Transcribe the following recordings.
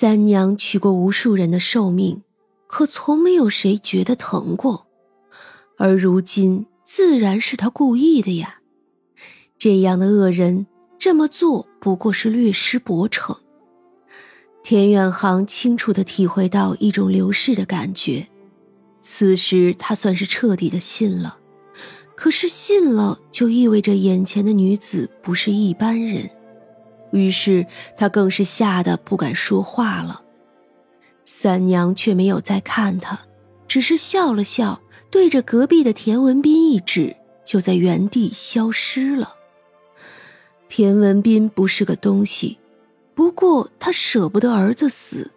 三娘取过无数人的寿命，可从没有谁觉得疼过，而如今自然是他故意的呀。这样的恶人这么做不过是略施薄惩。田远航清楚地体会到一种流逝的感觉，此时他算是彻底的信了。可是信了，就意味着眼前的女子不是一般人。于是他更是吓得不敢说话了，三娘却没有再看他，只是笑了笑，对着隔壁的田文斌一指，就在原地消失了。田文斌不是个东西，不过他舍不得儿子死，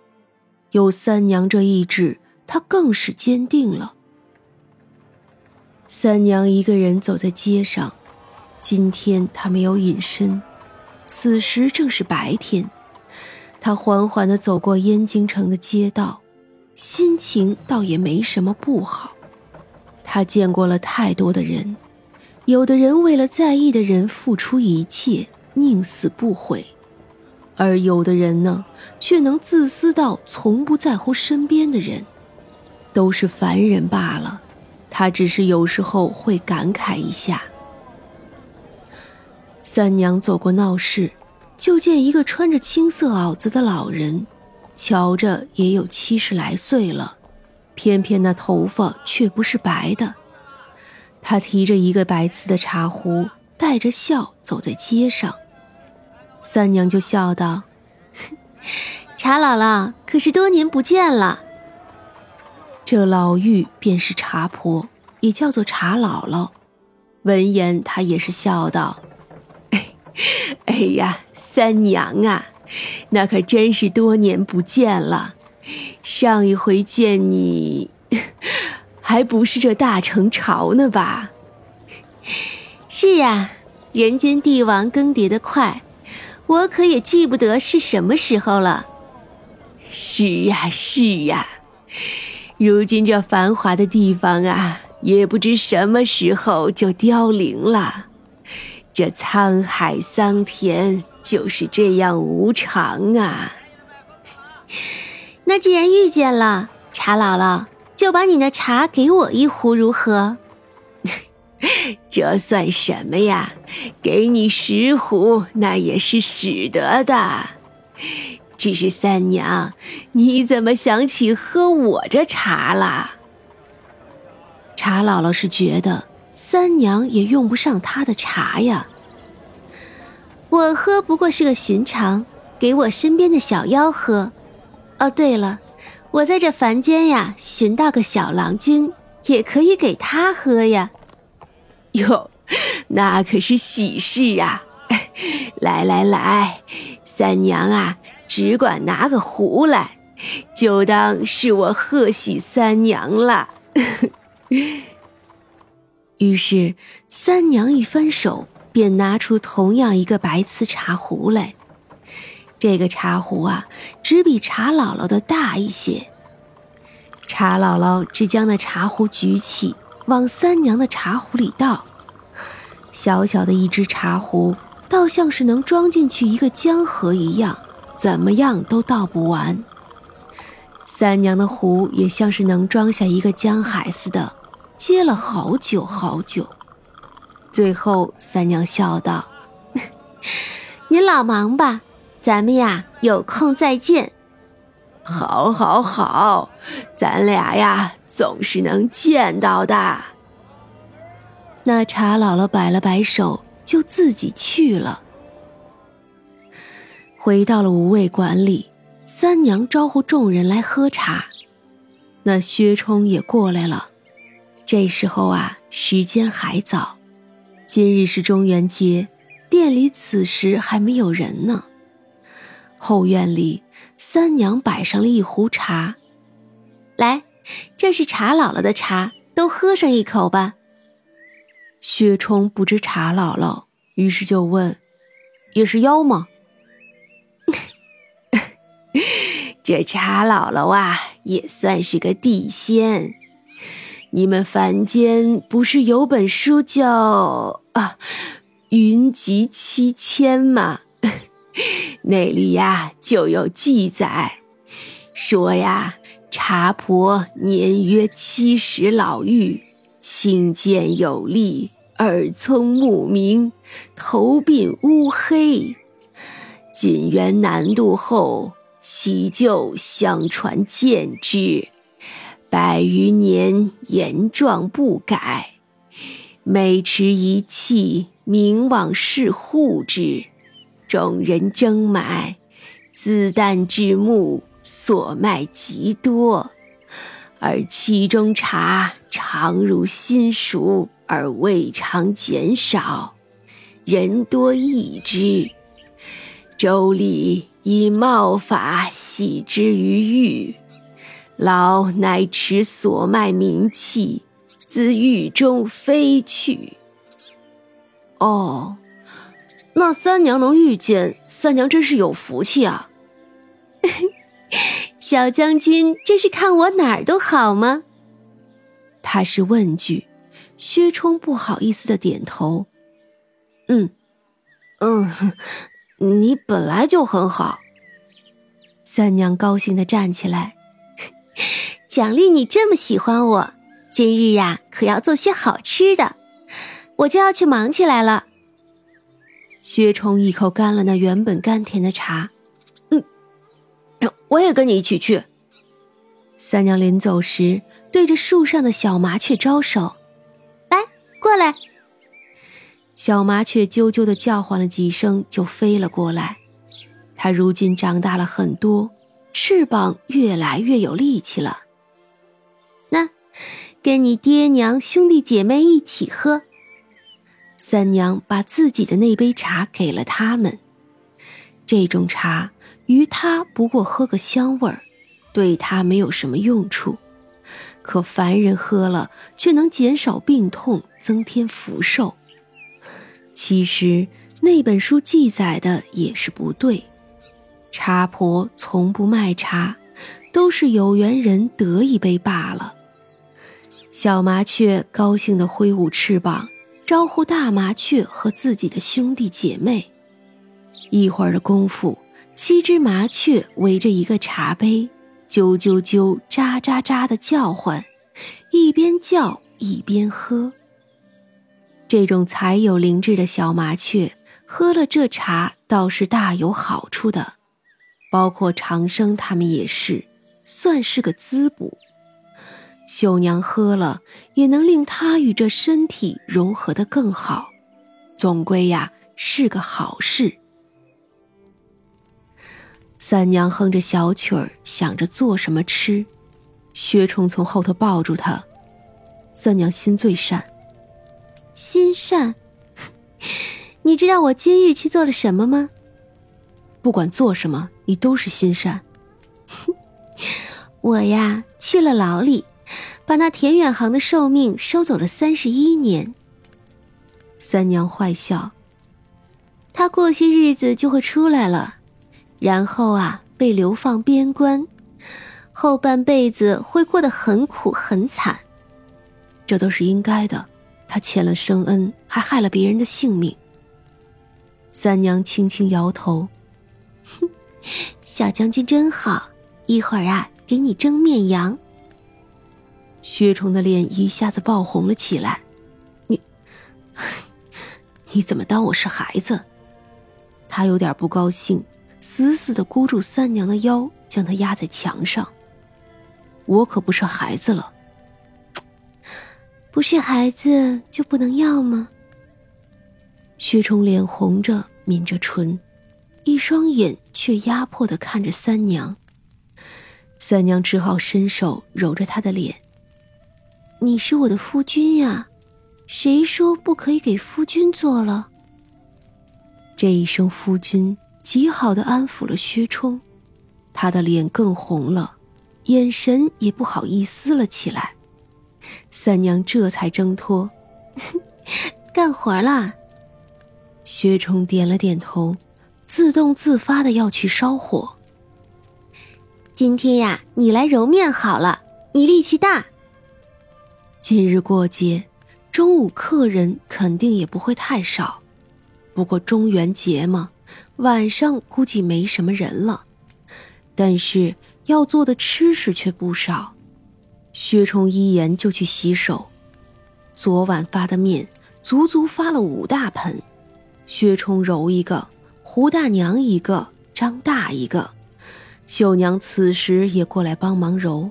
有三娘这一指，他更是坚定了。三娘一个人走在街上，今天她没有隐身。此时正是白天，他缓缓地走过燕京城的街道，心情倒也没什么不好。他见过了太多的人，有的人为了在意的人付出一切，宁死不悔；而有的人呢，却能自私到从不在乎身边的人，都是凡人罢了。他只是有时候会感慨一下。三娘走过闹市，就见一个穿着青色袄子的老人，瞧着也有七十来岁了，偏偏那头发却不是白的。他提着一个白瓷的茶壶，带着笑走在街上。三娘就笑道：“茶姥姥，可是多年不见了。”这老妪便是茶婆，也叫做茶姥姥。闻言，她也是笑道。哎呀，三娘啊，那可真是多年不见了。上一回见你，还不是这大成朝呢吧？是呀，人间帝王更迭的快，我可也记不得是什么时候了。是呀，是呀，如今这繁华的地方啊，也不知什么时候就凋零了。这沧海桑田就是这样无常啊！那既然遇见了茶姥姥，就把你的茶给我一壶如何？这算什么呀？给你十壶，那也是使得的。只是三娘，你怎么想起喝我这茶了？茶姥姥是觉得。三娘也用不上他的茶呀。我喝不过是个寻常，给我身边的小妖喝。哦，对了，我在这凡间呀，寻到个小郎君，也可以给他喝呀。哟，那可是喜事啊！来来来，三娘啊，只管拿个壶来，就当是我贺喜三娘了。于是，三娘一翻手，便拿出同样一个白瓷茶壶来。这个茶壶啊，只比茶姥姥的大一些。茶姥姥只将那茶壶举起，往三娘的茶壶里倒。小小的一只茶壶，倒像是能装进去一个江河一样，怎么样都倒不完。三娘的壶也像是能装下一个江海似的。接了好久好久，最后三娘笑道：“ 您老忙吧，咱们呀有空再见。”“好，好，好，咱俩呀总是能见到的。”那茶姥姥摆了摆手，就自己去了。回到了无味馆里，三娘招呼众人来喝茶，那薛冲也过来了。这时候啊，时间还早。今日是中元节，店里此时还没有人呢。后院里，三娘摆上了一壶茶，来，这是茶姥姥的茶，都喝上一口吧。薛冲不知茶姥姥，于是就问：“也是妖吗？” 这茶姥姥啊，也算是个地仙。你们凡间不是有本书叫啊《云集七千》吗？那里呀就有记载，说呀，茶婆年约七十，老妪，轻健有力，耳聪目明，头鬓乌黑。锦园南渡后，其旧相传见之，百余年言状不改。每持一器，名往事护之，众人争买，子弹至暮。所卖极多，而其中茶常如新熟，而未尝减少，人多易之。周礼以帽法喜之于玉，老乃持所卖名器自狱中飞去。哦，那三娘能遇见三娘，真是有福气啊！小将军，这是看我哪儿都好吗？他是问句，薛冲不好意思的点头。嗯，嗯，你本来就很好。三娘高兴的站起来，奖励你这么喜欢我，今日呀可要做些好吃的，我就要去忙起来了。薛冲一口干了那原本甘甜的茶。嗯我也跟你一起去。三娘临走时，对着树上的小麻雀招手：“来，过来。”小麻雀啾啾的叫唤了几声，就飞了过来。它如今长大了很多，翅膀越来越有力气了。跟你爹娘兄弟姐妹一起喝。三娘把自己的那杯茶给了他们。这种茶。于他不过喝个香味儿，对他没有什么用处。可凡人喝了，却能减少病痛，增添福寿。其实那本书记载的也是不对，茶婆从不卖茶，都是有缘人得一杯罢了。小麻雀高兴地挥舞翅膀，招呼大麻雀和自己的兄弟姐妹。一会儿的功夫。七只麻雀围着一个茶杯，啾啾啾、喳喳喳的叫唤，一边叫一边喝。这种才有灵智的小麻雀喝了这茶，倒是大有好处的。包括长生他们也是，算是个滋补。秀娘喝了，也能令她与这身体融合的更好。总归呀，是个好事。三娘哼着小曲儿，想着做什么吃。薛冲从后头抱住她，三娘心最善。心善？你知道我今日去做了什么吗？不管做什么，你都是心善。我呀，去了牢里，把那田远航的寿命收走了三十一年。三娘坏笑。他过些日子就会出来了。然后啊，被流放边关，后半辈子会过得很苦很惨，这都是应该的。他欠了生恩，还害了别人的性命。三娘轻轻摇头，哼，小将军真好，一会儿啊，给你蒸面羊。薛冲的脸一下子爆红了起来，你，你怎么当我是孩子？他有点不高兴。死死的箍住三娘的腰，将她压在墙上。我可不是孩子了，不是孩子就不能要吗？薛冲脸红着，抿着唇，一双眼却压迫的看着三娘。三娘只好伸手揉着他的脸：“你是我的夫君呀，谁说不可以给夫君做了？”这一声“夫君”。极好的安抚了薛冲，他的脸更红了，眼神也不好意思了起来。三娘这才挣脱，干活啦。薛冲点了点头，自动自发的要去烧火。今天呀，你来揉面好了，你力气大。今日过节，中午客人肯定也不会太少，不过中元节嘛。晚上估计没什么人了，但是要做的吃食却不少。薛冲一言就去洗手。昨晚发的面足足发了五大盆，薛冲揉一个，胡大娘一个，张大一个，秀娘此时也过来帮忙揉。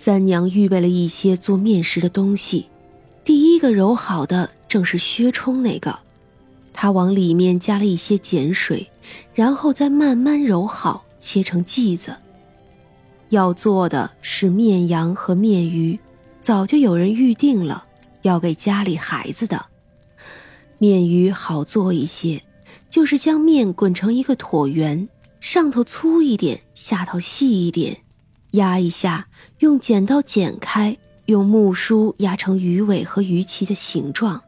三娘预备了一些做面食的东西，第一个揉好的正是薛冲那个，他往里面加了一些碱水，然后再慢慢揉好，切成剂子。要做的是面羊和面鱼，早就有人预定了，要给家里孩子的。面鱼好做一些，就是将面滚成一个椭圆，上头粗一点，下头细一点，压一下，用剪刀剪开，用木梳压成鱼尾和鱼鳍的形状。